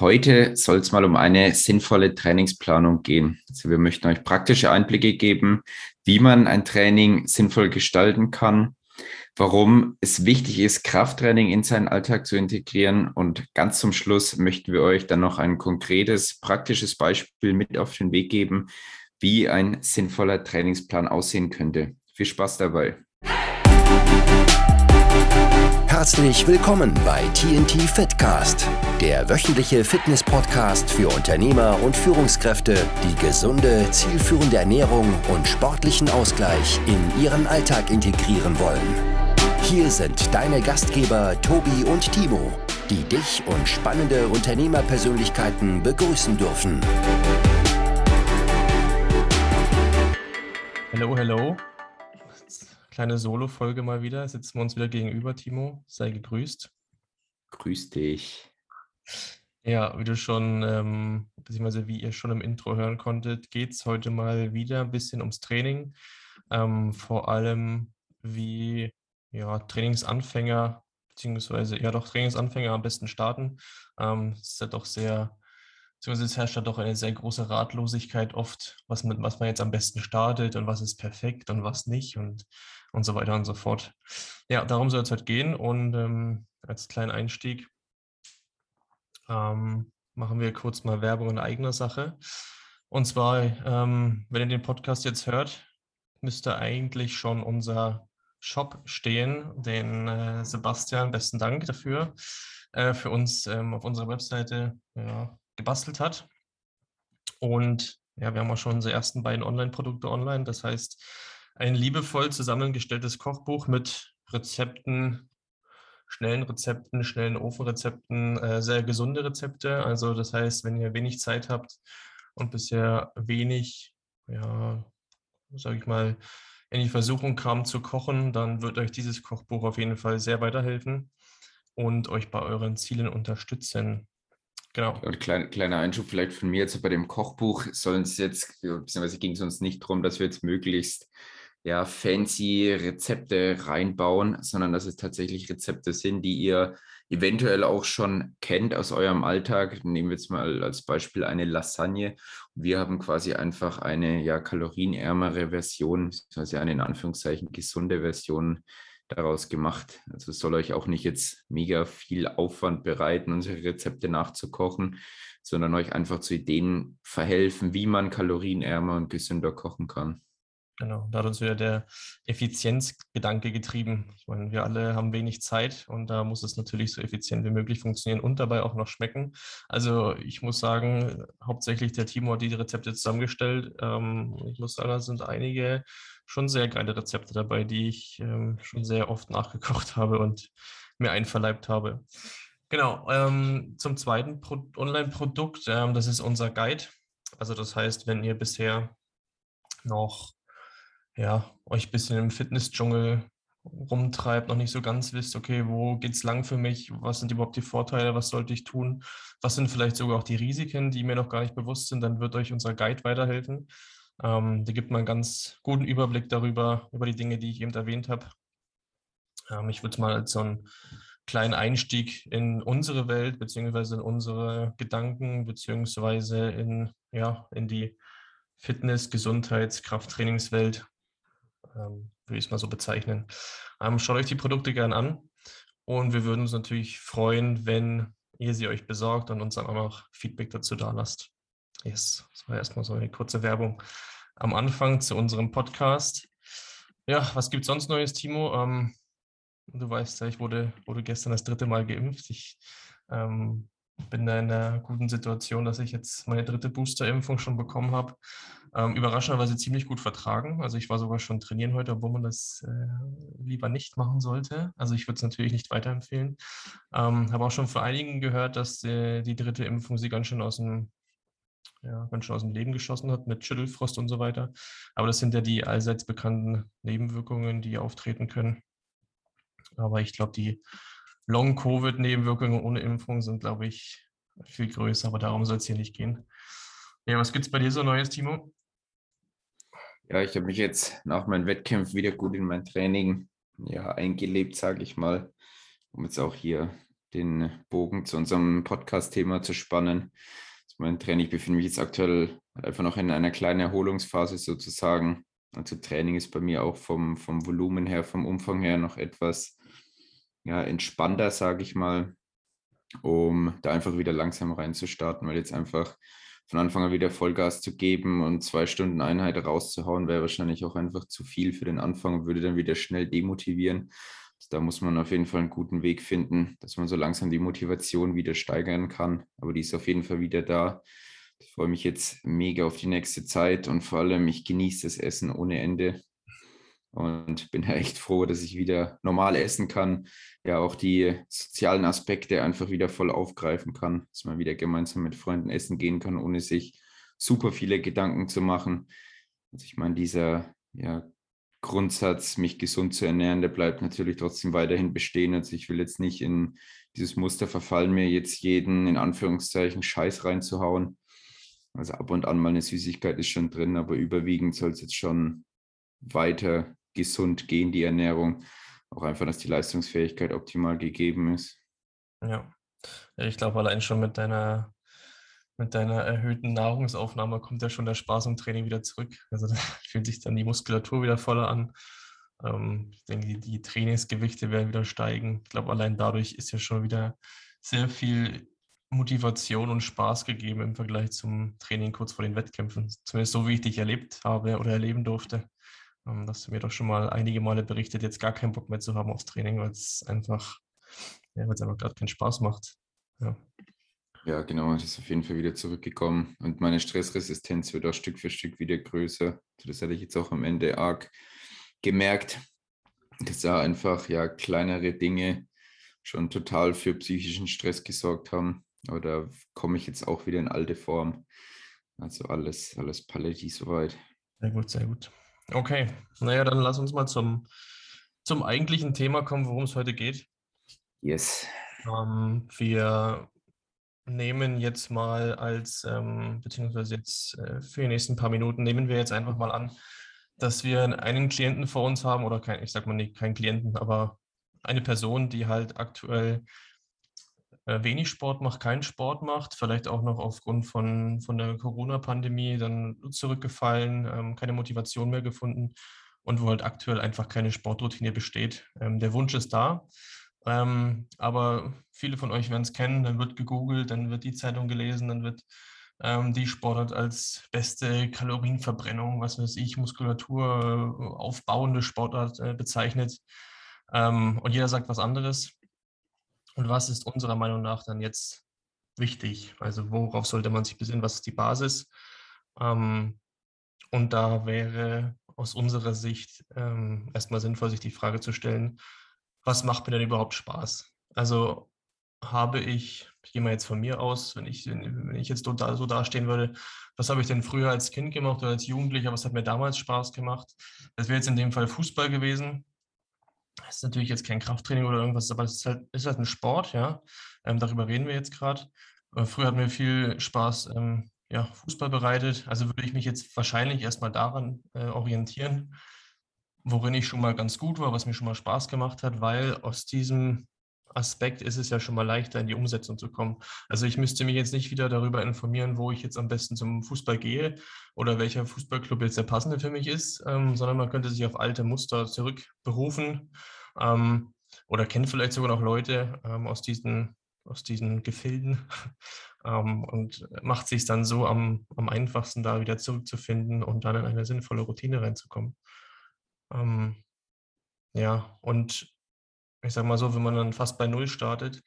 Heute soll es mal um eine sinnvolle Trainingsplanung gehen. Also wir möchten euch praktische Einblicke geben, wie man ein Training sinnvoll gestalten kann, warum es wichtig ist, Krafttraining in seinen Alltag zu integrieren und ganz zum Schluss möchten wir euch dann noch ein konkretes, praktisches Beispiel mit auf den Weg geben, wie ein sinnvoller Trainingsplan aussehen könnte. Viel Spaß dabei. Herzlich willkommen bei TNT Fitcast, der wöchentliche Fitness-Podcast für Unternehmer und Führungskräfte, die gesunde, zielführende Ernährung und sportlichen Ausgleich in ihren Alltag integrieren wollen. Hier sind deine Gastgeber Tobi und Timo, die dich und spannende Unternehmerpersönlichkeiten begrüßen dürfen. Hallo, hallo kleine Solo-Folge mal wieder. Sitzen wir uns wieder gegenüber, Timo. Sei gegrüßt. Grüß dich. Ja, wie du schon, ähm, beziehungsweise wie ihr schon im Intro hören konntet, geht es heute mal wieder ein bisschen ums Training. Ähm, vor allem, wie ja, Trainingsanfänger, beziehungsweise ja doch Trainingsanfänger am besten starten. Ähm, es ist ja doch sehr beziehungsweise es herrscht da doch eine sehr große Ratlosigkeit oft, was, mit, was man jetzt am besten startet und was ist perfekt und was nicht und, und so weiter und so fort. Ja, darum soll es heute gehen und ähm, als kleinen Einstieg ähm, machen wir kurz mal Werbung in eigener Sache. Und zwar, ähm, wenn ihr den Podcast jetzt hört, müsste eigentlich schon unser Shop stehen, den äh, Sebastian, besten Dank dafür, äh, für uns ähm, auf unserer Webseite ja, gebastelt hat. Und ja, wir haben auch schon unsere ersten beiden Online-Produkte online. Das heißt, ein liebevoll zusammengestelltes Kochbuch mit Rezepten, schnellen Rezepten, schnellen Ofenrezepten, äh, sehr gesunde Rezepte. Also das heißt, wenn ihr wenig Zeit habt und bisher wenig, ja, sage ich mal, in die Versuchung kam zu kochen, dann wird euch dieses Kochbuch auf jeden Fall sehr weiterhelfen und euch bei euren Zielen unterstützen. Genau. Und klein, kleiner Einschub vielleicht von mir jetzt bei dem Kochbuch sollen es jetzt, beziehungsweise ging es uns nicht darum, dass wir jetzt möglichst ja, fancy Rezepte reinbauen, sondern dass es tatsächlich Rezepte sind, die ihr eventuell auch schon kennt aus eurem Alltag. Nehmen wir jetzt mal als Beispiel eine Lasagne. Wir haben quasi einfach eine ja, kalorienärmere Version, also eine in Anführungszeichen gesunde Version daraus gemacht. Also soll euch auch nicht jetzt mega viel Aufwand bereiten, unsere Rezepte nachzukochen, sondern euch einfach zu Ideen verhelfen, wie man kalorienärmer und gesünder kochen kann. Genau, da hat uns wieder der Effizienzgedanke getrieben. Ich meine, wir alle haben wenig Zeit und da muss es natürlich so effizient wie möglich funktionieren und dabei auch noch schmecken. Also ich muss sagen, hauptsächlich der Timo hat die Rezepte zusammengestellt. Ähm, ich muss sagen, da sind einige schon sehr geile Rezepte dabei, die ich ähm, schon sehr oft nachgekocht habe und mir einverleibt habe. Genau, ähm, zum zweiten Online-Produkt, das ist unser Guide. Also das heißt, wenn ihr bisher noch ja, euch ein bisschen im Fitnessdschungel rumtreibt, noch nicht so ganz wisst, okay, wo geht es lang für mich, was sind überhaupt die Vorteile, was sollte ich tun, was sind vielleicht sogar auch die Risiken, die mir noch gar nicht bewusst sind, dann wird euch unser Guide weiterhelfen. Ähm, der gibt mal einen ganz guten Überblick darüber, über die Dinge, die ich eben erwähnt habe. Ähm, ich würde es mal als so einen kleinen Einstieg in unsere Welt, beziehungsweise in unsere Gedanken, beziehungsweise in, ja, in die Fitness-, Gesundheits-, Krafttrainingswelt ähm, würde ich es mal so bezeichnen. Ähm, schaut euch die Produkte gerne an und wir würden uns natürlich freuen, wenn ihr sie euch besorgt und uns dann auch noch Feedback dazu da lasst. Yes, das war erstmal so eine kurze Werbung am Anfang zu unserem Podcast. Ja, was gibt es sonst Neues, Timo? Ähm, du weißt ja, ich wurde, wurde gestern das dritte Mal geimpft. Ich ähm, bin da in einer guten Situation, dass ich jetzt meine dritte Boosterimpfung schon bekommen habe. Ähm, überraschenderweise ziemlich gut vertragen. Also ich war sogar schon trainieren heute, obwohl man das äh, lieber nicht machen sollte. Also ich würde es natürlich nicht weiterempfehlen. Ähm, habe auch schon von einigen gehört, dass äh, die dritte Impfung sie ganz schön aus dem ja, ganz schön aus dem Leben geschossen hat mit Schüttelfrost und so weiter. Aber das sind ja die allseits bekannten Nebenwirkungen, die auftreten können. Aber ich glaube, die Long-Covid-Nebenwirkungen ohne Impfung sind, glaube ich, viel größer, aber darum soll es hier nicht gehen. Ja, was gibt es bei dir so Neues, Timo? Ja, ich habe mich jetzt nach meinen Wettkämpfen wieder gut in mein Training ja, eingelebt, sage ich mal, um jetzt auch hier den Bogen zu unserem Podcast-Thema zu spannen. Mein Training, ich befinde mich jetzt aktuell einfach noch in einer kleinen Erholungsphase sozusagen. Also Training ist bei mir auch vom, vom Volumen her, vom Umfang her noch etwas ja, entspannter, sage ich mal, um da einfach wieder langsam reinzustarten, weil jetzt einfach von Anfang an wieder Vollgas zu geben und zwei Stunden Einheit rauszuhauen, wäre wahrscheinlich auch einfach zu viel für den Anfang und würde dann wieder schnell demotivieren. Also da muss man auf jeden Fall einen guten Weg finden, dass man so langsam die Motivation wieder steigern kann. Aber die ist auf jeden Fall wieder da. Ich freue mich jetzt mega auf die nächste Zeit und vor allem, ich genieße das Essen ohne Ende und bin echt froh, dass ich wieder normal essen kann. Ja, auch die sozialen Aspekte einfach wieder voll aufgreifen kann, dass man wieder gemeinsam mit Freunden essen gehen kann, ohne sich super viele Gedanken zu machen. Also ich meine, dieser ja, Grundsatz, mich gesund zu ernähren, der bleibt natürlich trotzdem weiterhin bestehen. Also ich will jetzt nicht in dieses Muster verfallen, mir jetzt jeden in Anführungszeichen Scheiß reinzuhauen. Also ab und an mal eine Süßigkeit ist schon drin, aber überwiegend soll es jetzt schon weiter gesund gehen, die Ernährung. Auch einfach, dass die Leistungsfähigkeit optimal gegeben ist. Ja, ich glaube, allein schon mit deiner, mit deiner erhöhten Nahrungsaufnahme kommt ja schon der Spaß im Training wieder zurück. Also da fühlt sich dann die Muskulatur wieder voller an. Ähm, ich denke, die, die Trainingsgewichte werden wieder steigen. Ich glaube, allein dadurch ist ja schon wieder sehr viel Motivation und Spaß gegeben im Vergleich zum Training kurz vor den Wettkämpfen. Zumindest so, wie ich dich erlebt habe oder erleben durfte. Ähm, das hast du mir doch schon mal einige Male berichtet, jetzt gar keinen Bock mehr zu haben aufs Training, weil es einfach, ja, weil es einfach gerade keinen Spaß macht. Ja. Ja, genau, das ist auf jeden Fall wieder zurückgekommen und meine Stressresistenz wird auch Stück für Stück wieder größer. Das hatte ich jetzt auch am Ende arg gemerkt, dass da einfach ja kleinere Dinge schon total für psychischen Stress gesorgt haben. Aber da komme ich jetzt auch wieder in alte Form. Also alles, alles Paletti soweit. Sehr gut, sehr gut. Okay, naja, dann lass uns mal zum, zum eigentlichen Thema kommen, worum es heute geht. Yes. Ähm, wir nehmen jetzt mal als, ähm, beziehungsweise jetzt äh, für die nächsten paar Minuten, nehmen wir jetzt einfach mal an, dass wir einen Klienten vor uns haben oder kein, ich sag mal nicht keinen Klienten, aber eine Person, die halt aktuell wenig Sport macht, keinen Sport macht, vielleicht auch noch aufgrund von, von der Corona-Pandemie dann zurückgefallen, ähm, keine Motivation mehr gefunden und wo halt aktuell einfach keine Sportroutine besteht. Ähm, der Wunsch ist da, ähm, aber viele von euch werden es kennen, dann wird gegoogelt, dann wird die Zeitung gelesen, dann wird die Sportart als beste Kalorienverbrennung, was weiß ich, Muskulatur äh, aufbauende Sportart äh, bezeichnet. Und jeder sagt was anderes. Und was ist unserer Meinung nach dann jetzt wichtig? Also worauf sollte man sich besinnen? Was ist die Basis? Ähm, und da wäre aus unserer Sicht ähm, erstmal sinnvoll, sich die Frage zu stellen, was macht mir denn überhaupt Spaß? Also habe ich, ich gehe mal jetzt von mir aus, wenn ich, wenn ich jetzt so, da, so dastehen würde, was habe ich denn früher als Kind gemacht oder als Jugendlicher, was hat mir damals Spaß gemacht? Das wäre jetzt in dem Fall Fußball gewesen. Das ist natürlich jetzt kein Krafttraining oder irgendwas, aber es ist halt, ist halt ein Sport, ja. Ähm, darüber reden wir jetzt gerade. Äh, früher hat mir viel Spaß ähm, ja, Fußball bereitet. Also würde ich mich jetzt wahrscheinlich erstmal daran äh, orientieren, worin ich schon mal ganz gut war, was mir schon mal Spaß gemacht hat, weil aus diesem Aspekt ist es ja schon mal leichter, in die Umsetzung zu kommen. Also ich müsste mich jetzt nicht wieder darüber informieren, wo ich jetzt am besten zum Fußball gehe oder welcher Fußballclub jetzt der passende für mich ist, ähm, sondern man könnte sich auf alte Muster zurückberufen ähm, oder kennt vielleicht sogar noch Leute ähm, aus, diesen, aus diesen Gefilden ähm, und macht sich dann so am, am einfachsten, da wieder zurückzufinden und dann in eine sinnvolle Routine reinzukommen. Ähm, ja, und ich sage mal so, wenn man dann fast bei Null startet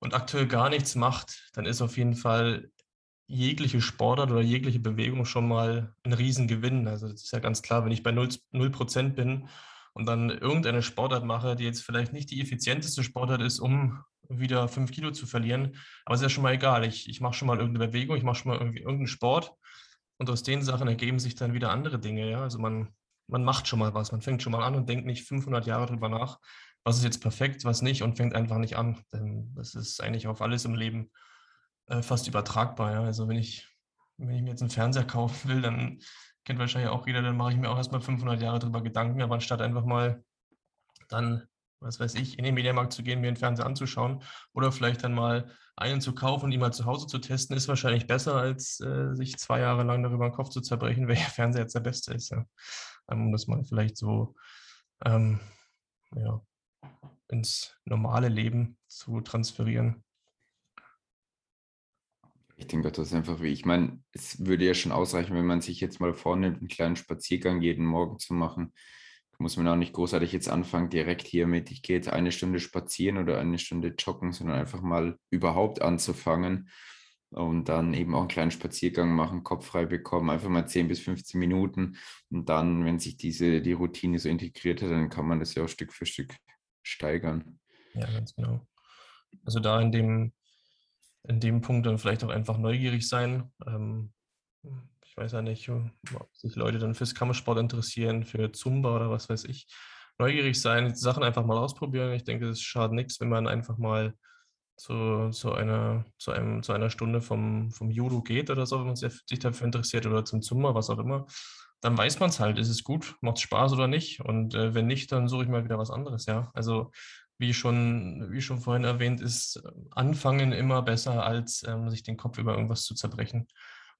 und aktuell gar nichts macht, dann ist auf jeden Fall jegliche Sportart oder jegliche Bewegung schon mal ein Riesengewinn. Also das ist ja ganz klar, wenn ich bei 0, 0% bin und dann irgendeine Sportart mache, die jetzt vielleicht nicht die effizienteste Sportart ist, um wieder 5 Kilo zu verlieren, aber es ist ja schon mal egal. Ich, ich mache schon mal irgendeine Bewegung, ich mache schon mal irgendwie irgendeinen Sport und aus den Sachen ergeben sich dann wieder andere Dinge. Ja? Also man, man macht schon mal was, man fängt schon mal an und denkt nicht 500 Jahre drüber nach, was ist jetzt perfekt, was nicht und fängt einfach nicht an. Denn das ist eigentlich auf alles im Leben äh, fast übertragbar. Ja? Also wenn ich, wenn ich mir jetzt einen Fernseher kaufen will, dann kennt wahrscheinlich auch jeder, dann mache ich mir auch erstmal 500 Jahre darüber Gedanken, aber anstatt einfach mal dann was weiß ich, in den Mediamarkt zu gehen, mir den Fernseher anzuschauen oder vielleicht dann mal einen zu kaufen und ihn mal zu Hause zu testen, ist wahrscheinlich besser, als äh, sich zwei Jahre lang darüber den Kopf zu zerbrechen, welcher Fernseher jetzt der beste ist. Ja. Ähm, um das mal vielleicht so ähm, ja, ins normale Leben zu transferieren. Ich denke, das ist einfach wie, ich meine, es würde ja schon ausreichen, wenn man sich jetzt mal vornimmt, einen kleinen Spaziergang jeden Morgen zu machen. Da muss man auch nicht großartig jetzt anfangen, direkt hier mit, ich gehe jetzt eine Stunde spazieren oder eine Stunde joggen, sondern einfach mal überhaupt anzufangen und dann eben auch einen kleinen Spaziergang machen, Kopf frei bekommen, einfach mal 10 bis 15 Minuten. Und dann, wenn sich diese, die Routine so integriert hat, dann kann man das ja auch Stück für Stück steigern. Ja, ganz genau. Also da in dem in dem Punkt dann vielleicht auch einfach neugierig sein. Ähm, ich weiß ja nicht, ob sich Leute dann fürs Kammersport interessieren, für Zumba oder was weiß ich. Neugierig sein, Sachen einfach mal ausprobieren. Ich denke, es schadet nichts, wenn man einfach mal zu, zu, einer, zu, einem, zu einer Stunde vom, vom Judo geht oder so, wenn man sich dafür interessiert oder zum Zumba, was auch immer. Dann weiß man es halt, ist es gut, macht es Spaß oder nicht. Und äh, wenn nicht, dann suche ich mal wieder was anderes, ja. Also wie schon, wie schon vorhin erwähnt, ist äh, Anfangen immer besser, als ähm, sich den Kopf über irgendwas zu zerbrechen.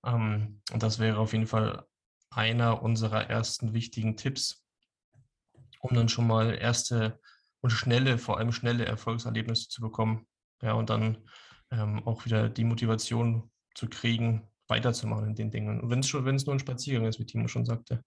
Ähm, und das wäre auf jeden Fall einer unserer ersten wichtigen Tipps, um dann schon mal erste und schnelle, vor allem schnelle Erfolgserlebnisse zu bekommen. Ja, und dann ähm, auch wieder die Motivation zu kriegen, weiterzumachen in den Dingen. Und wenn es schon, wenn es nur ein Spaziergang ist, wie Timo schon sagte.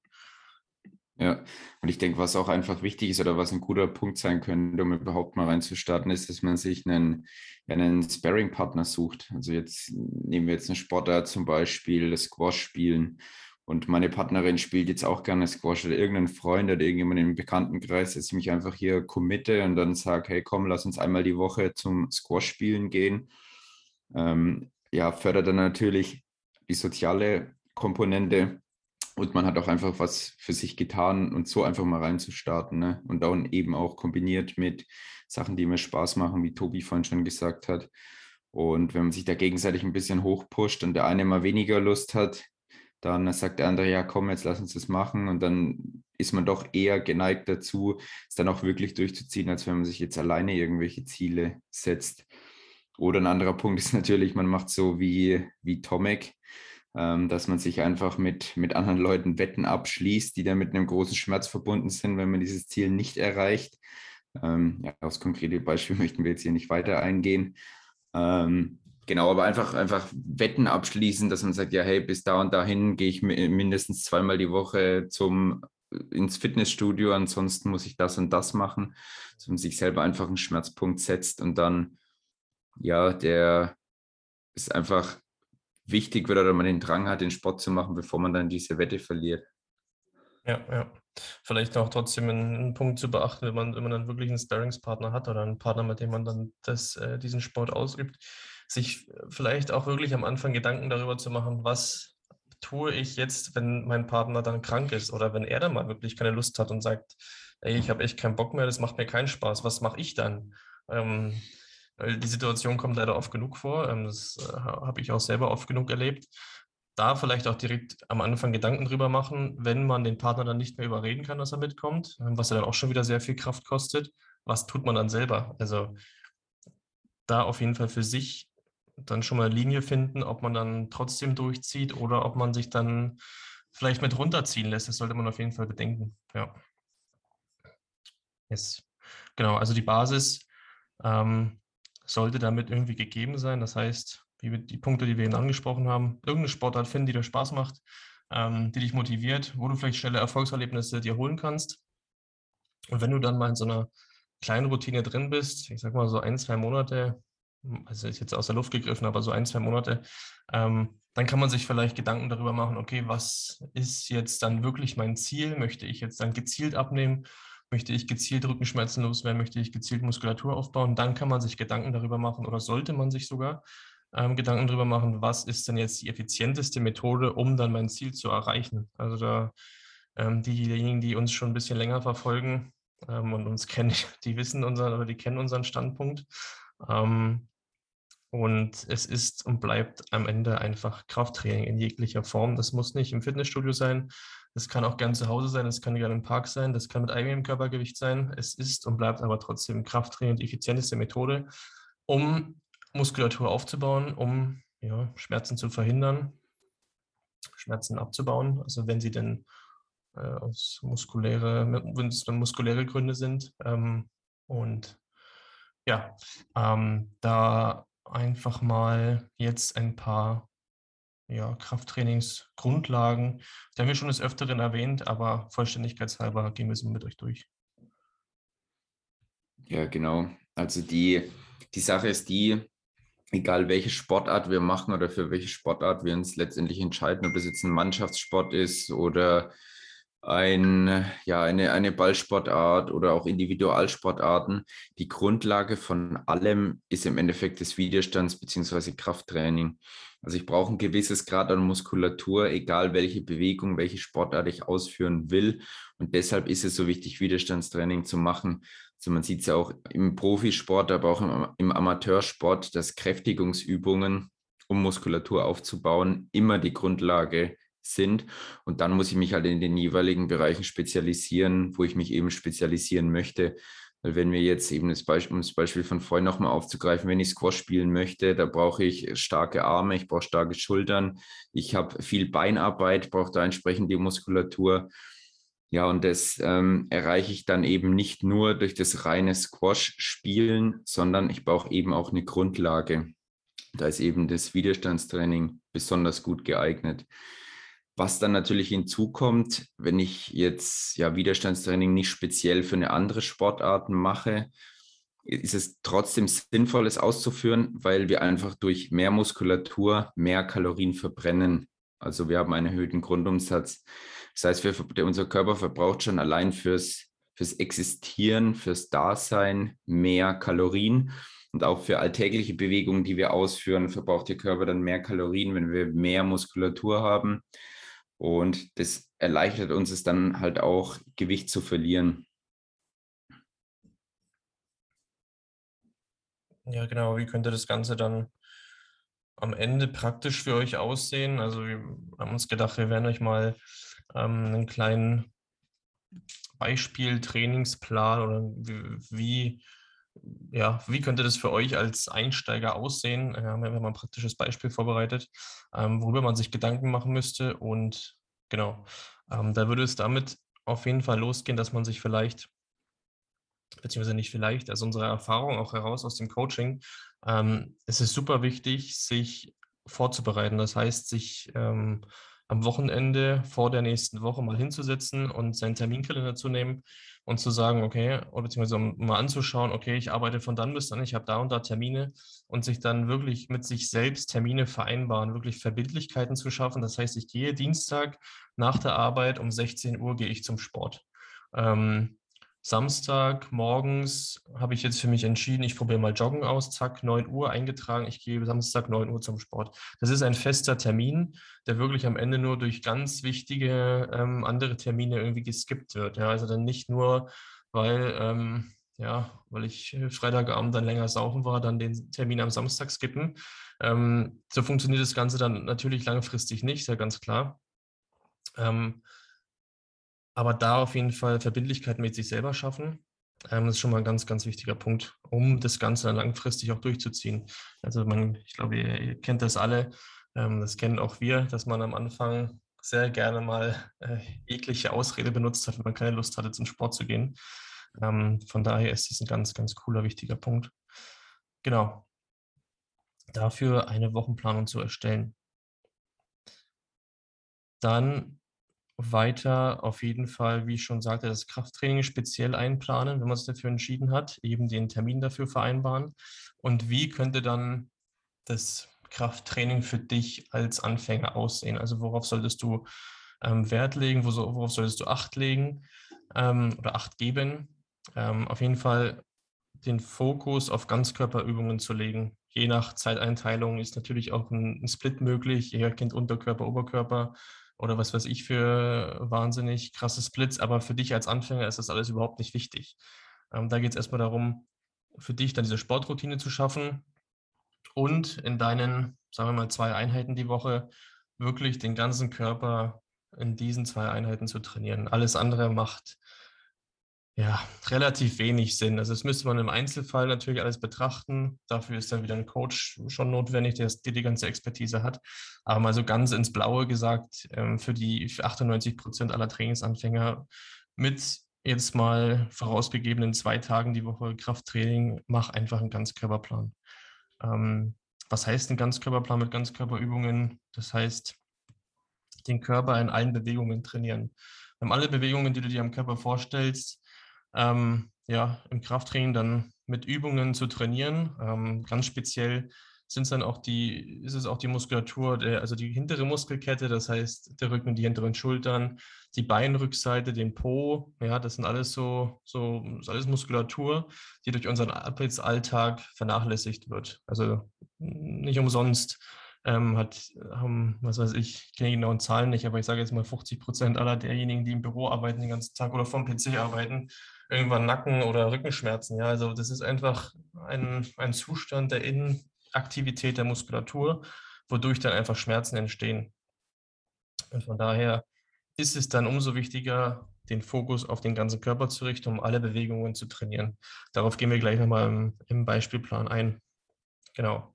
Ja, und ich denke, was auch einfach wichtig ist oder was ein guter Punkt sein könnte, um überhaupt mal reinzustarten, ist, dass man sich einen, einen Sparring-Partner sucht. Also jetzt nehmen wir jetzt einen Sportler zum Beispiel, das Squash spielen. Und meine Partnerin spielt jetzt auch gerne Squash oder irgendein Freund oder irgendjemand im Bekanntenkreis, dass ich mich einfach hier committe und dann sage, hey komm, lass uns einmal die Woche zum Squash spielen gehen. Ähm, ja, fördert dann natürlich die soziale Komponente und man hat auch einfach was für sich getan und so einfach mal reinzustarten. Ne? Und dann eben auch kombiniert mit Sachen, die mir Spaß machen, wie Tobi vorhin schon gesagt hat. Und wenn man sich da gegenseitig ein bisschen hochpusht und der eine mal weniger Lust hat, dann sagt der andere, ja komm, jetzt lass uns das machen. Und dann ist man doch eher geneigt dazu, es dann auch wirklich durchzuziehen, als wenn man sich jetzt alleine irgendwelche Ziele setzt. Oder ein anderer Punkt ist natürlich, man macht so wie, wie Tomek, ähm, dass man sich einfach mit, mit anderen Leuten Wetten abschließt, die dann mit einem großen Schmerz verbunden sind, wenn man dieses Ziel nicht erreicht. Ähm, ja, aufs konkrete Beispiel möchten wir jetzt hier nicht weiter eingehen. Ähm, genau, aber einfach, einfach Wetten abschließen, dass man sagt, ja, hey, bis da und dahin gehe ich mindestens zweimal die Woche zum ins Fitnessstudio, ansonsten muss ich das und das machen, dass man sich selber einfach einen Schmerzpunkt setzt und dann, ja, der ist einfach wichtig wird oder man den Drang hat, den Sport zu machen, bevor man dann diese Wette verliert. Ja, ja. Vielleicht auch trotzdem einen, Punkt zu beachten, wenn man, wenn man dann wirklich einen Sparringspartner hat oder einen Partner, mit dem man dann das, äh, diesen Sport ausübt, sich vielleicht auch wirklich am Anfang Gedanken darüber zu machen, was tue ich jetzt, wenn mein Partner dann krank ist oder wenn er dann mal wirklich keine Lust hat und sagt, ey, ich habe echt keinen Bock mehr, das macht mir keinen Spaß, was mache ich dann? Ähm, die Situation kommt leider oft genug vor. Ähm, das äh, habe ich auch selber oft genug erlebt. Da vielleicht auch direkt am Anfang Gedanken drüber machen, wenn man den Partner dann nicht mehr überreden kann, dass er mitkommt, ähm, was ja dann auch schon wieder sehr viel Kraft kostet. Was tut man dann selber? Also da auf jeden Fall für sich dann schon mal eine Linie finden, ob man dann trotzdem durchzieht oder ob man sich dann vielleicht mit runterziehen lässt. Das sollte man auf jeden Fall bedenken. Ja. Yes. Genau, also die Basis ähm, sollte damit irgendwie gegeben sein. Das heißt, wie die Punkte, die wir eben angesprochen haben, irgendeine Sportart finden, die dir Spaß macht, ähm, die dich motiviert, wo du vielleicht schnelle Erfolgserlebnisse dir holen kannst. Und wenn du dann mal in so einer kleinen Routine drin bist, ich sag mal so ein, zwei Monate, also ist jetzt aus der Luft gegriffen, aber so ein, zwei Monate, ähm, dann kann man sich vielleicht Gedanken darüber machen, okay, was ist jetzt dann wirklich mein Ziel? Möchte ich jetzt dann gezielt abnehmen Möchte ich gezielt Rückenschmerzen loswerden? Möchte ich gezielt Muskulatur aufbauen? Dann kann man sich Gedanken darüber machen oder sollte man sich sogar ähm, Gedanken darüber machen, was ist denn jetzt die effizienteste Methode, um dann mein Ziel zu erreichen. Also da ähm, diejenigen, die uns schon ein bisschen länger verfolgen ähm, und uns kennen, die wissen unseren oder die kennen unseren Standpunkt. Ähm, Und es ist und bleibt am Ende einfach Krafttraining in jeglicher Form. Das muss nicht im Fitnessstudio sein. Das kann auch gern zu Hause sein. Das kann gerne im Park sein. Das kann mit eigenem Körpergewicht sein. Es ist und bleibt aber trotzdem Krafttraining die effizienteste Methode, um Muskulatur aufzubauen, um ja, Schmerzen zu verhindern, Schmerzen abzubauen. Also wenn sie denn äh, aus muskuläre, wenn es dann muskuläre Gründe sind. Ähm, und ja, ähm, da einfach mal jetzt ein paar ja, Krafttrainingsgrundlagen. Die haben wir schon des Öfteren erwähnt, aber vollständigkeitshalber gehen wir es mit euch durch. Ja, genau. Also die, die Sache ist die, egal welche Sportart wir machen oder für welche Sportart wir uns letztendlich entscheiden, ob das jetzt ein Mannschaftssport ist oder ein, ja, eine, eine Ballsportart oder auch Individualsportarten. Die Grundlage von allem ist im Endeffekt das Widerstands- bzw. Krafttraining. Also ich brauche ein gewisses Grad an Muskulatur, egal welche Bewegung, welche Sportart ich ausführen will. Und deshalb ist es so wichtig, Widerstandstraining zu machen. Also man sieht es ja auch im Profisport, aber auch im, im Amateursport, dass Kräftigungsübungen, um Muskulatur aufzubauen, immer die Grundlage sind. Und dann muss ich mich halt in den jeweiligen Bereichen spezialisieren, wo ich mich eben spezialisieren möchte. Weil wenn wir jetzt eben das Beispiel, um das Beispiel von vorhin nochmal aufzugreifen, wenn ich Squash spielen möchte, da brauche ich starke Arme, ich brauche starke Schultern, ich habe viel Beinarbeit, brauche da entsprechend die Muskulatur. Ja, und das ähm, erreiche ich dann eben nicht nur durch das reine Squash-Spielen, sondern ich brauche eben auch eine Grundlage. Da ist eben das Widerstandstraining besonders gut geeignet. Was dann natürlich hinzukommt, wenn ich jetzt ja Widerstandstraining nicht speziell für eine andere Sportart mache, ist es trotzdem sinnvoll, es auszuführen, weil wir einfach durch mehr Muskulatur mehr Kalorien verbrennen. Also wir haben einen erhöhten Grundumsatz. Das heißt, wir, unser Körper verbraucht schon allein fürs, fürs Existieren, fürs Dasein mehr Kalorien. Und auch für alltägliche Bewegungen, die wir ausführen, verbraucht der Körper dann mehr Kalorien, wenn wir mehr Muskulatur haben. Und das erleichtert uns es dann halt auch, Gewicht zu verlieren. Ja, genau. Wie könnte das Ganze dann am Ende praktisch für euch aussehen? Also wir haben uns gedacht, wir werden euch mal ähm, einen kleinen Beispiel-Trainingsplan oder wie, ja, wie könnte das für euch als Einsteiger aussehen? Wir haben ja mal ein praktisches Beispiel vorbereitet, ähm, worüber man sich Gedanken machen müsste. Und genau, ähm, da würde es damit auf jeden Fall losgehen, dass man sich vielleicht, beziehungsweise nicht vielleicht, also unsere Erfahrung auch heraus aus dem Coaching, ähm, es ist super wichtig, sich vorzubereiten. Das heißt, sich ähm, am Wochenende vor der nächsten Woche mal hinzusetzen und seinen Terminkalender zu nehmen und zu sagen, okay, oder beziehungsweise um mal anzuschauen, okay, ich arbeite von dann bis dann, ich habe da und da Termine und sich dann wirklich mit sich selbst Termine vereinbaren, wirklich Verbindlichkeiten zu schaffen. Das heißt, ich gehe Dienstag nach der Arbeit um 16 Uhr gehe ich zum Sport. Ähm, Samstag morgens habe ich jetzt für mich entschieden, ich probiere mal Joggen aus, zack, 9 Uhr eingetragen, ich gehe Samstag 9 Uhr zum Sport. Das ist ein fester Termin, der wirklich am Ende nur durch ganz wichtige ähm, andere Termine irgendwie geskippt wird. Ja, also dann nicht nur, weil, ähm, ja, weil ich Freitagabend dann länger saufen war, dann den Termin am Samstag skippen. Ähm, so funktioniert das Ganze dann natürlich langfristig nicht, ist ja ganz klar. Aber da auf jeden Fall Verbindlichkeit mit sich selber schaffen. Ähm, das ist schon mal ein ganz, ganz wichtiger Punkt, um das Ganze langfristig auch durchzuziehen. Also man, ich glaube, ihr, ihr kennt das alle, ähm, das kennen auch wir, dass man am Anfang sehr gerne mal äh, jegliche Ausrede benutzt hat, wenn man keine Lust hatte, zum Sport zu gehen. Ähm, von daher ist es ein ganz, ganz cooler, wichtiger Punkt. Genau. Dafür eine Wochenplanung zu erstellen. Dann weiter auf jeden Fall, wie ich schon sagte, das Krafttraining speziell einplanen, wenn man sich dafür entschieden hat, eben den Termin dafür vereinbaren. Und wie könnte dann das Krafttraining für dich als Anfänger aussehen? Also worauf solltest du ähm, Wert legen, worauf solltest du Acht legen ähm, oder Acht geben? Ähm, auf jeden Fall den Fokus auf Ganzkörperübungen zu legen. Je nach Zeiteinteilung ist natürlich auch ein, ein Split möglich. Jeder kennt Unterkörper, Oberkörper oder was weiß ich für wahnsinnig krasse Splits, aber für dich als Anfänger ist das alles überhaupt nicht wichtig. Ähm, da geht es erstmal darum, für dich dann diese Sportroutine zu schaffen und in deinen, sagen wir mal, zwei Einheiten die Woche wirklich den ganzen Körper in diesen zwei Einheiten zu trainieren. Alles andere macht ja, relativ wenig Sinn. Also das müsste man im Einzelfall natürlich alles betrachten. Dafür ist dann wieder ein Coach schon notwendig, der, die ganze Expertise hat. Aber mal so ganz ins Blaue gesagt, ähm, für die 98 Prozent aller Trainingsanfänger mit jetzt mal vorausgegebenen zwei Tagen die Woche Krafttraining, mach einfach einen Ganzkörperplan. Ähm, was heißt ein Ganzkörperplan mit Ganzkörperübungen? Das heißt, den Körper in allen Bewegungen trainieren. Wir alle Bewegungen, die du dir am Körper vorstellst, ähm, ja, im Krafttraining dann mit Übungen zu trainieren. Ähm, ganz speziell sind dann auch die, ist es auch die Muskulatur, der, also die hintere Muskelkette, das heißt der Rücken die hinteren Schultern, die Beinrückseite, den Po, ja, das sind alles so, so ist alles Muskulatur, die durch unseren Arbeitsalltag vernachlässigt wird. Also nicht umsonst ähm, hat, haben, was weiß ich, ich kenne die genauen Zahlen nicht, aber ich sage jetzt mal 50 Prozent aller derjenigen, die im Büro arbeiten den ganzen Tag oder vom PC arbeiten, irgendwann Nacken- oder Rückenschmerzen. Ja, also das ist einfach ein, ein Zustand der Inaktivität der Muskulatur, wodurch dann einfach Schmerzen entstehen. Und von daher ist es dann umso wichtiger, den Fokus auf den ganzen Körper zu richten, um alle Bewegungen zu trainieren. Darauf gehen wir gleich nochmal im, im Beispielplan ein. Genau.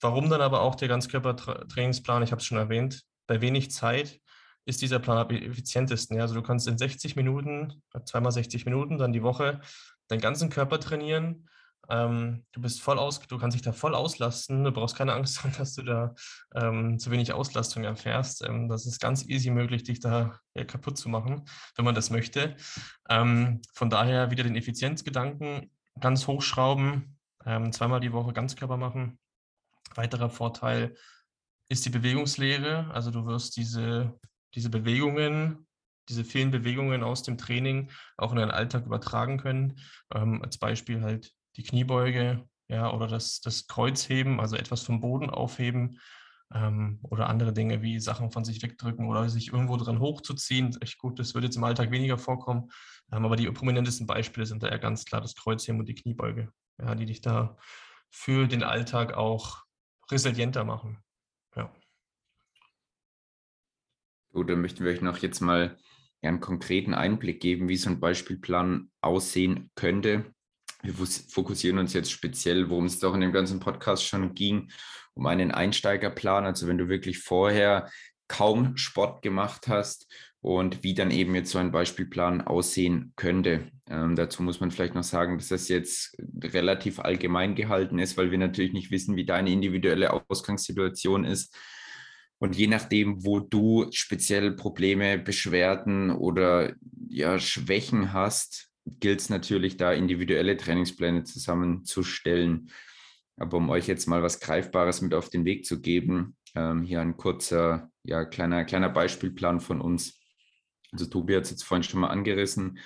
Warum dann aber auch der Ganzkörpertrainingsplan? Ich habe es schon erwähnt. Bei wenig Zeit ist dieser Plan am effizientesten. Ja? Also du kannst in 60 Minuten, zweimal 60 Minuten, dann die Woche deinen ganzen Körper trainieren. Ähm, du bist voll aus, du kannst dich da voll auslasten. Du brauchst keine Angst haben, dass du da ähm, zu wenig Auslastung erfährst. Ähm, das ist ganz easy möglich, dich da ja, kaputt zu machen, wenn man das möchte. Ähm, von daher wieder den Effizienzgedanken ganz hochschrauben, ähm, zweimal die Woche Ganzkörper machen. Weiterer Vorteil ist die Bewegungslehre. Also du wirst diese diese Bewegungen, diese vielen Bewegungen aus dem Training auch in den Alltag übertragen können. Ähm, als Beispiel halt die Kniebeuge, ja, oder das, das Kreuzheben, also etwas vom Boden aufheben ähm, oder andere Dinge wie Sachen von sich wegdrücken oder sich irgendwo dran hochzuziehen. Echt gut, das wird jetzt im Alltag weniger vorkommen, ähm, aber die prominentesten Beispiele sind da ja ganz klar das Kreuzheben und die Kniebeuge, ja, die dich da für den Alltag auch resilienter machen. Ja. Dann möchten wir euch noch jetzt mal einen konkreten Einblick geben, wie so ein Beispielplan aussehen könnte. Wir fokussieren uns jetzt speziell, worum es doch in dem ganzen Podcast schon ging, um einen Einsteigerplan. Also wenn du wirklich vorher kaum Sport gemacht hast und wie dann eben jetzt so ein Beispielplan aussehen könnte. Ähm, dazu muss man vielleicht noch sagen, dass das jetzt relativ allgemein gehalten ist, weil wir natürlich nicht wissen, wie deine individuelle Ausgangssituation ist. Und je nachdem, wo du speziell Probleme, Beschwerden oder ja, Schwächen hast, gilt es natürlich, da individuelle Trainingspläne zusammenzustellen. Aber um euch jetzt mal was Greifbares mit auf den Weg zu geben, ähm, hier ein kurzer, ja, kleiner, kleiner Beispielplan von uns. Also Tobi hat es jetzt vorhin schon mal angerissen.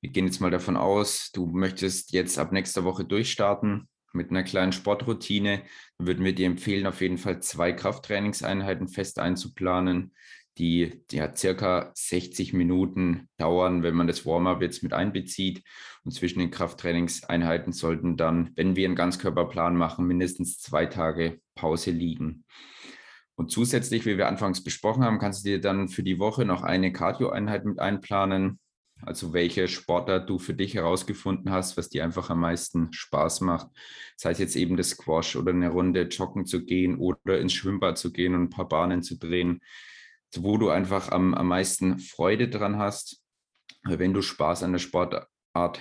Wir gehen jetzt mal davon aus, du möchtest jetzt ab nächster Woche durchstarten mit einer kleinen Sportroutine, würden wir dir empfehlen, auf jeden Fall zwei Krafttrainingseinheiten fest einzuplanen, die ja circa 60 Minuten dauern, wenn man das Warm-up jetzt mit einbezieht. Und zwischen den Krafttrainingseinheiten sollten dann, wenn wir einen Ganzkörperplan machen, mindestens zwei Tage Pause liegen. Und zusätzlich, wie wir anfangs besprochen haben, kannst du dir dann für die Woche noch eine Cardio-Einheit mit einplanen, also welche Sportart du für dich herausgefunden hast, was dir einfach am meisten Spaß macht. Sei es jetzt eben das Squash oder eine Runde joggen zu gehen oder ins Schwimmbad zu gehen und ein paar Bahnen zu drehen, wo du einfach am, am meisten Freude dran hast. Wenn du Spaß an der Sportart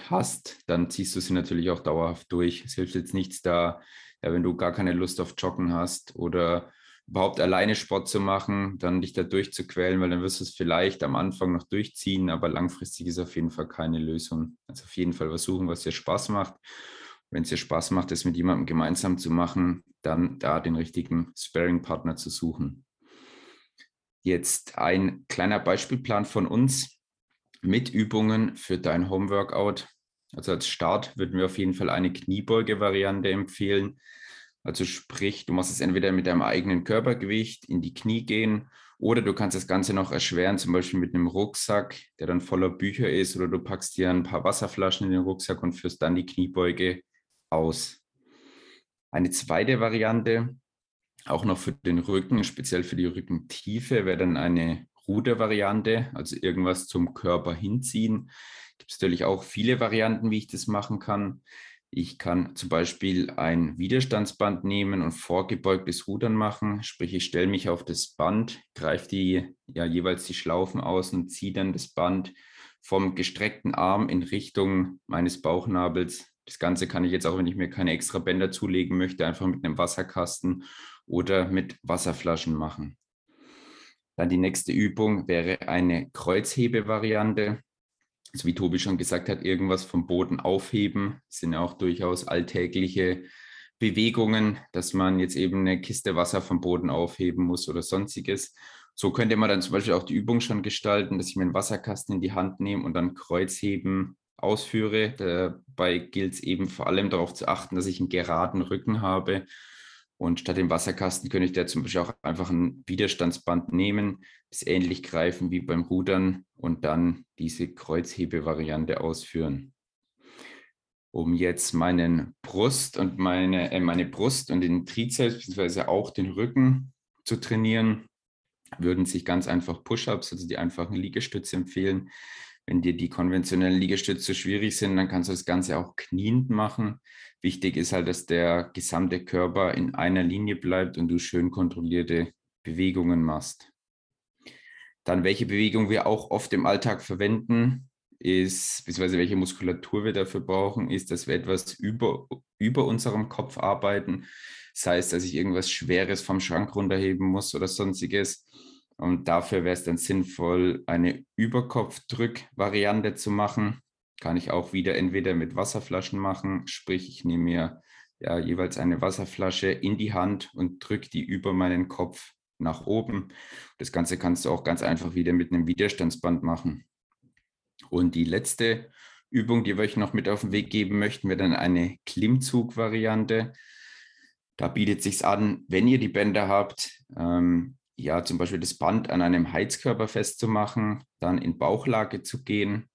hast, dann ziehst du sie natürlich auch dauerhaft durch. Es hilft jetzt nichts da, ja, wenn du gar keine Lust auf Joggen hast oder überhaupt alleine Sport zu machen, dann dich da durchzuquälen, weil dann wirst du es vielleicht am Anfang noch durchziehen, aber langfristig ist auf jeden Fall keine Lösung. Also auf jeden Fall was suchen, was dir Spaß macht. Wenn es dir Spaß macht, es mit jemandem gemeinsam zu machen, dann da den richtigen Sparing-Partner zu suchen. Jetzt ein kleiner Beispielplan von uns mit Übungen für dein Homeworkout. Also als Start würden wir auf jeden Fall eine Kniebeuge-Variante empfehlen. Also sprich, du musst es entweder mit deinem eigenen Körpergewicht in die Knie gehen oder du kannst das Ganze noch erschweren, zum Beispiel mit einem Rucksack, der dann voller Bücher ist, oder du packst dir ein paar Wasserflaschen in den Rucksack und führst dann die Kniebeuge aus. Eine zweite Variante, auch noch für den Rücken, speziell für die Rückentiefe, wäre dann eine Rudervariante, also irgendwas zum Körper hinziehen. Gibt es natürlich auch viele Varianten, wie ich das machen kann. Ich kann zum Beispiel ein Widerstandsband nehmen und vorgebeugtes Rudern machen. Sprich, ich stelle mich auf das Band, greife die ja jeweils die Schlaufen aus und ziehe dann das Band vom gestreckten Arm in Richtung meines Bauchnabels. Das Ganze kann ich jetzt auch, wenn ich mir keine extra Bänder zulegen möchte, einfach mit einem Wasserkasten oder mit Wasserflaschen machen. Dann die nächste Übung wäre eine Kreuzhebevariante also wie Tobi schon gesagt hat, irgendwas vom Boden aufheben, sind ja auch durchaus alltägliche Bewegungen, dass man jetzt eben eine Kiste Wasser vom Boden aufheben muss oder sonstiges. So könnte man dann zum Beispiel auch die Übung schon gestalten, dass ich mir einen Wasserkasten in die Hand nehme und dann Kreuzheben ausführe. Dabei gilt es eben vor allem darauf zu achten, dass ich einen geraden Rücken habe und statt dem Wasserkasten könnte ich da zum Beispiel auch einfach ein Widerstandsband nehmen, das ähnlich greifen wie beim Rudern und dann diese Kreuzhebevariante ausführen. Um jetzt meinen Brust und meine, äh, meine Brust und den Trizeps beziehungsweise auch den Rücken zu trainieren, würden sich ganz einfach Push-ups, also die einfachen Liegestütze empfehlen. Wenn dir die konventionellen Liegestütze schwierig sind, dann kannst du das Ganze auch kniend machen. Wichtig ist halt, dass der gesamte Körper in einer Linie bleibt und du schön kontrollierte Bewegungen machst. Dann, welche Bewegung wir auch oft im Alltag verwenden, ist, beziehungsweise welche Muskulatur wir dafür brauchen, ist, dass wir etwas über, über unserem Kopf arbeiten. Das heißt, dass ich irgendwas Schweres vom Schrank runterheben muss oder sonstiges und dafür wäre es dann sinnvoll, eine Überkopfdrück-Variante zu machen. Kann ich auch wieder entweder mit Wasserflaschen machen, sprich ich nehme mir ja jeweils eine Wasserflasche in die Hand und drücke die über meinen Kopf nach oben. Das Ganze kannst du auch ganz einfach wieder mit einem Widerstandsband machen. Und die letzte Übung, die wir euch noch mit auf den Weg geben möchten, wäre dann eine Klimmzug-Variante. Da bietet sich an, wenn ihr die Bänder habt, ähm, ja, zum Beispiel das Band an einem Heizkörper festzumachen, dann in Bauchlage zu gehen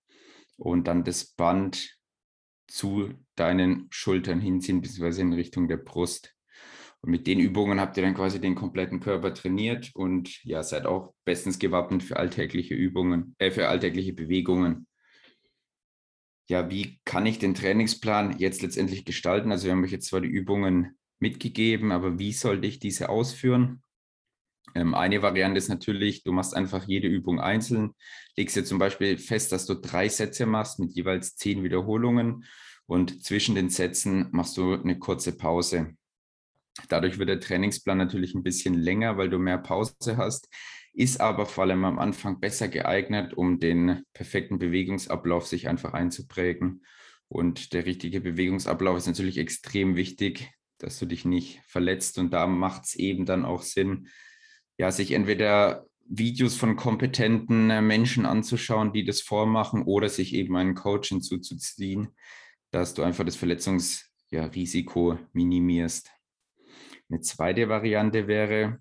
und dann das Band zu deinen Schultern hinziehen, beziehungsweise in Richtung der Brust. Und mit den Übungen habt ihr dann quasi den kompletten Körper trainiert und ja, seid auch bestens gewappnet für alltägliche Übungen, äh, für alltägliche Bewegungen. Ja, wie kann ich den Trainingsplan jetzt letztendlich gestalten? Also wir haben euch jetzt zwar die Übungen mitgegeben, aber wie sollte ich diese ausführen? Ähm, eine Variante ist natürlich, du machst einfach jede Übung einzeln, legst dir zum Beispiel fest, dass du drei Sätze machst mit jeweils zehn Wiederholungen und zwischen den Sätzen machst du eine kurze Pause. Dadurch wird der Trainingsplan natürlich ein bisschen länger, weil du mehr Pause hast, ist aber vor allem am Anfang besser geeignet, um den perfekten Bewegungsablauf sich einfach einzuprägen. Und der richtige Bewegungsablauf ist natürlich extrem wichtig, dass du dich nicht verletzt. Und da macht es eben dann auch Sinn, ja, sich entweder Videos von kompetenten äh, Menschen anzuschauen, die das vormachen, oder sich eben einen Coach hinzuzuziehen, dass du einfach das Verletzungsrisiko ja, minimierst. Eine zweite Variante wäre,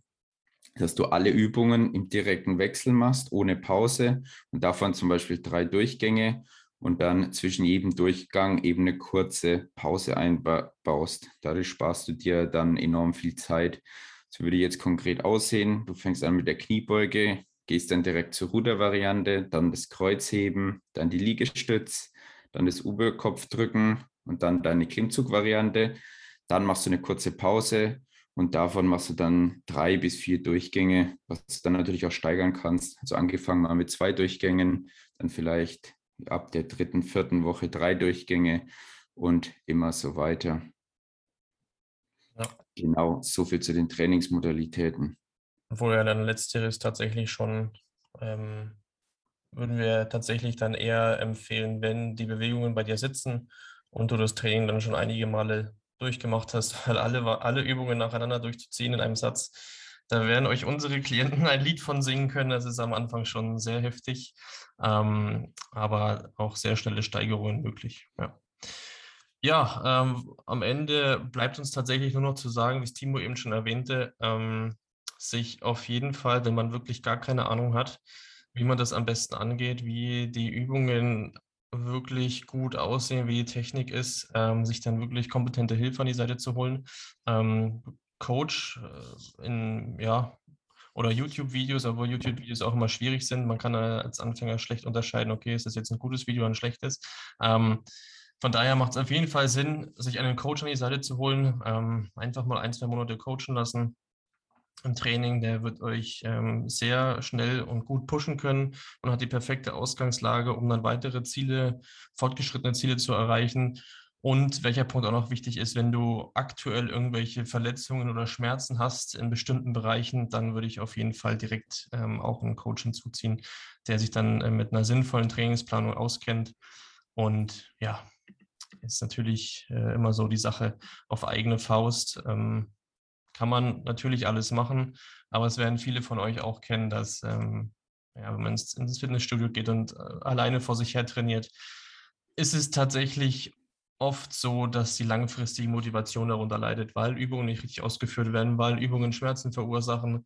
dass du alle Übungen im direkten Wechsel machst, ohne Pause und davon zum Beispiel drei Durchgänge und dann zwischen jedem Durchgang eben eine kurze Pause einbaust. Dadurch sparst du dir dann enorm viel Zeit so würde jetzt konkret aussehen. Du fängst an mit der Kniebeuge, gehst dann direkt zur Rudervariante, dann das Kreuzheben, dann die Liegestütz, dann das Oberkopfdrücken und dann deine Klimmzugvariante. Dann machst du eine kurze Pause und davon machst du dann drei bis vier Durchgänge, was du dann natürlich auch steigern kannst. Also angefangen mal mit zwei Durchgängen, dann vielleicht ab der dritten, vierten Woche drei Durchgänge und immer so weiter. Genau, so viel zu den Trainingsmodalitäten. Obwohl ja dann letzteres tatsächlich schon, ähm, würden wir tatsächlich dann eher empfehlen, wenn die Bewegungen bei dir sitzen und du das Training dann schon einige Male durchgemacht hast, weil alle, alle Übungen nacheinander durchzuziehen in einem Satz, da werden euch unsere Klienten ein Lied von singen können. Das ist am Anfang schon sehr heftig, ähm, aber auch sehr schnelle Steigerungen möglich. Ja. Ja, ähm, am Ende bleibt uns tatsächlich nur noch zu sagen, wie es Timo eben schon erwähnte, ähm, sich auf jeden Fall, wenn man wirklich gar keine Ahnung hat, wie man das am besten angeht, wie die Übungen wirklich gut aussehen, wie die Technik ist, ähm, sich dann wirklich kompetente Hilfe an die Seite zu holen. Ähm, Coach äh, in, ja, oder YouTube-Videos, obwohl YouTube-Videos auch immer schwierig sind. Man kann als Anfänger schlecht unterscheiden, okay, ist das jetzt ein gutes Video oder ein schlechtes. Ähm, von daher macht es auf jeden Fall Sinn, sich einen Coach an die Seite zu holen. Ähm, einfach mal ein, zwei Monate coachen lassen im Training. Der wird euch ähm, sehr schnell und gut pushen können und hat die perfekte Ausgangslage, um dann weitere Ziele, fortgeschrittene Ziele zu erreichen. Und welcher Punkt auch noch wichtig ist, wenn du aktuell irgendwelche Verletzungen oder Schmerzen hast in bestimmten Bereichen, dann würde ich auf jeden Fall direkt ähm, auch einen Coach hinzuziehen, der sich dann äh, mit einer sinnvollen Trainingsplanung auskennt. Und ja, ist natürlich äh, immer so die Sache auf eigene Faust. Ähm, kann man natürlich alles machen, aber es werden viele von euch auch kennen, dass ähm, ja, wenn man ins, Fitnessstudio geht und äh, alleine vor sich her trainiert, ist es tatsächlich oft so, dass die langfristige Motivation darunter leidet, weil Übungen nicht richtig ausgeführt werden, weil Übungen Schmerzen verursachen,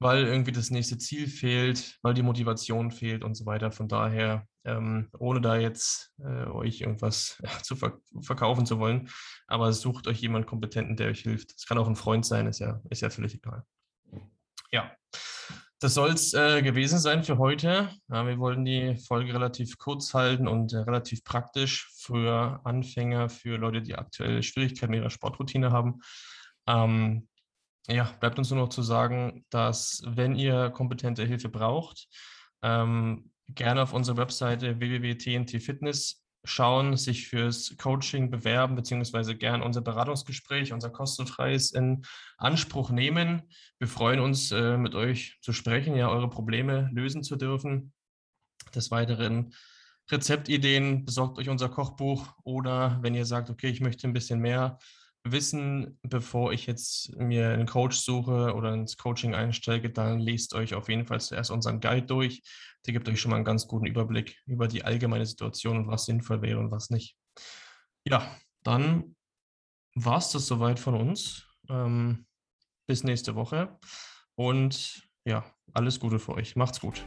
weil irgendwie das nächste Ziel fehlt, weil die Motivation fehlt und so weiter. Von daher, ähm, ohne da jetzt äh, euch irgendwas zu ver verkaufen zu wollen, aber sucht euch jemanden Kompetenten, der euch hilft. Es kann auch ein Freund sein, ist ja, ist ja völlig egal. Ja, das soll es äh, gewesen sein für heute. Ja, wir wollten die Folge relativ kurz halten und äh, relativ praktisch für Anfänger, für Leute, die aktuell Schwierigkeiten mit ihrer Sportroutine haben. Ähm, ja, bleibt uns nur noch zu sagen, dass wenn ihr kompetente Hilfe braucht, ähm, gerne auf unserer Webseite www.tntfitness schauen, sich fürs Coaching bewerben, beziehungsweise gern unser Beratungsgespräch, unser kostenfreies in Anspruch nehmen. Wir freuen uns, äh, mit euch zu sprechen, ja, eure Probleme lösen zu dürfen. Des Weiteren Rezeptideen, besorgt euch unser Kochbuch oder wenn ihr sagt, okay, ich möchte ein bisschen mehr wissen, bevor ich jetzt mir einen Coach suche oder ins Coaching einsteige, dann lest euch auf jeden Fall zuerst unseren Guide durch. Der gibt euch schon mal einen ganz guten Überblick über die allgemeine Situation und was sinnvoll wäre und was nicht. Ja, dann war es das soweit von uns. Ähm, bis nächste Woche und ja, alles Gute für euch. Macht's gut.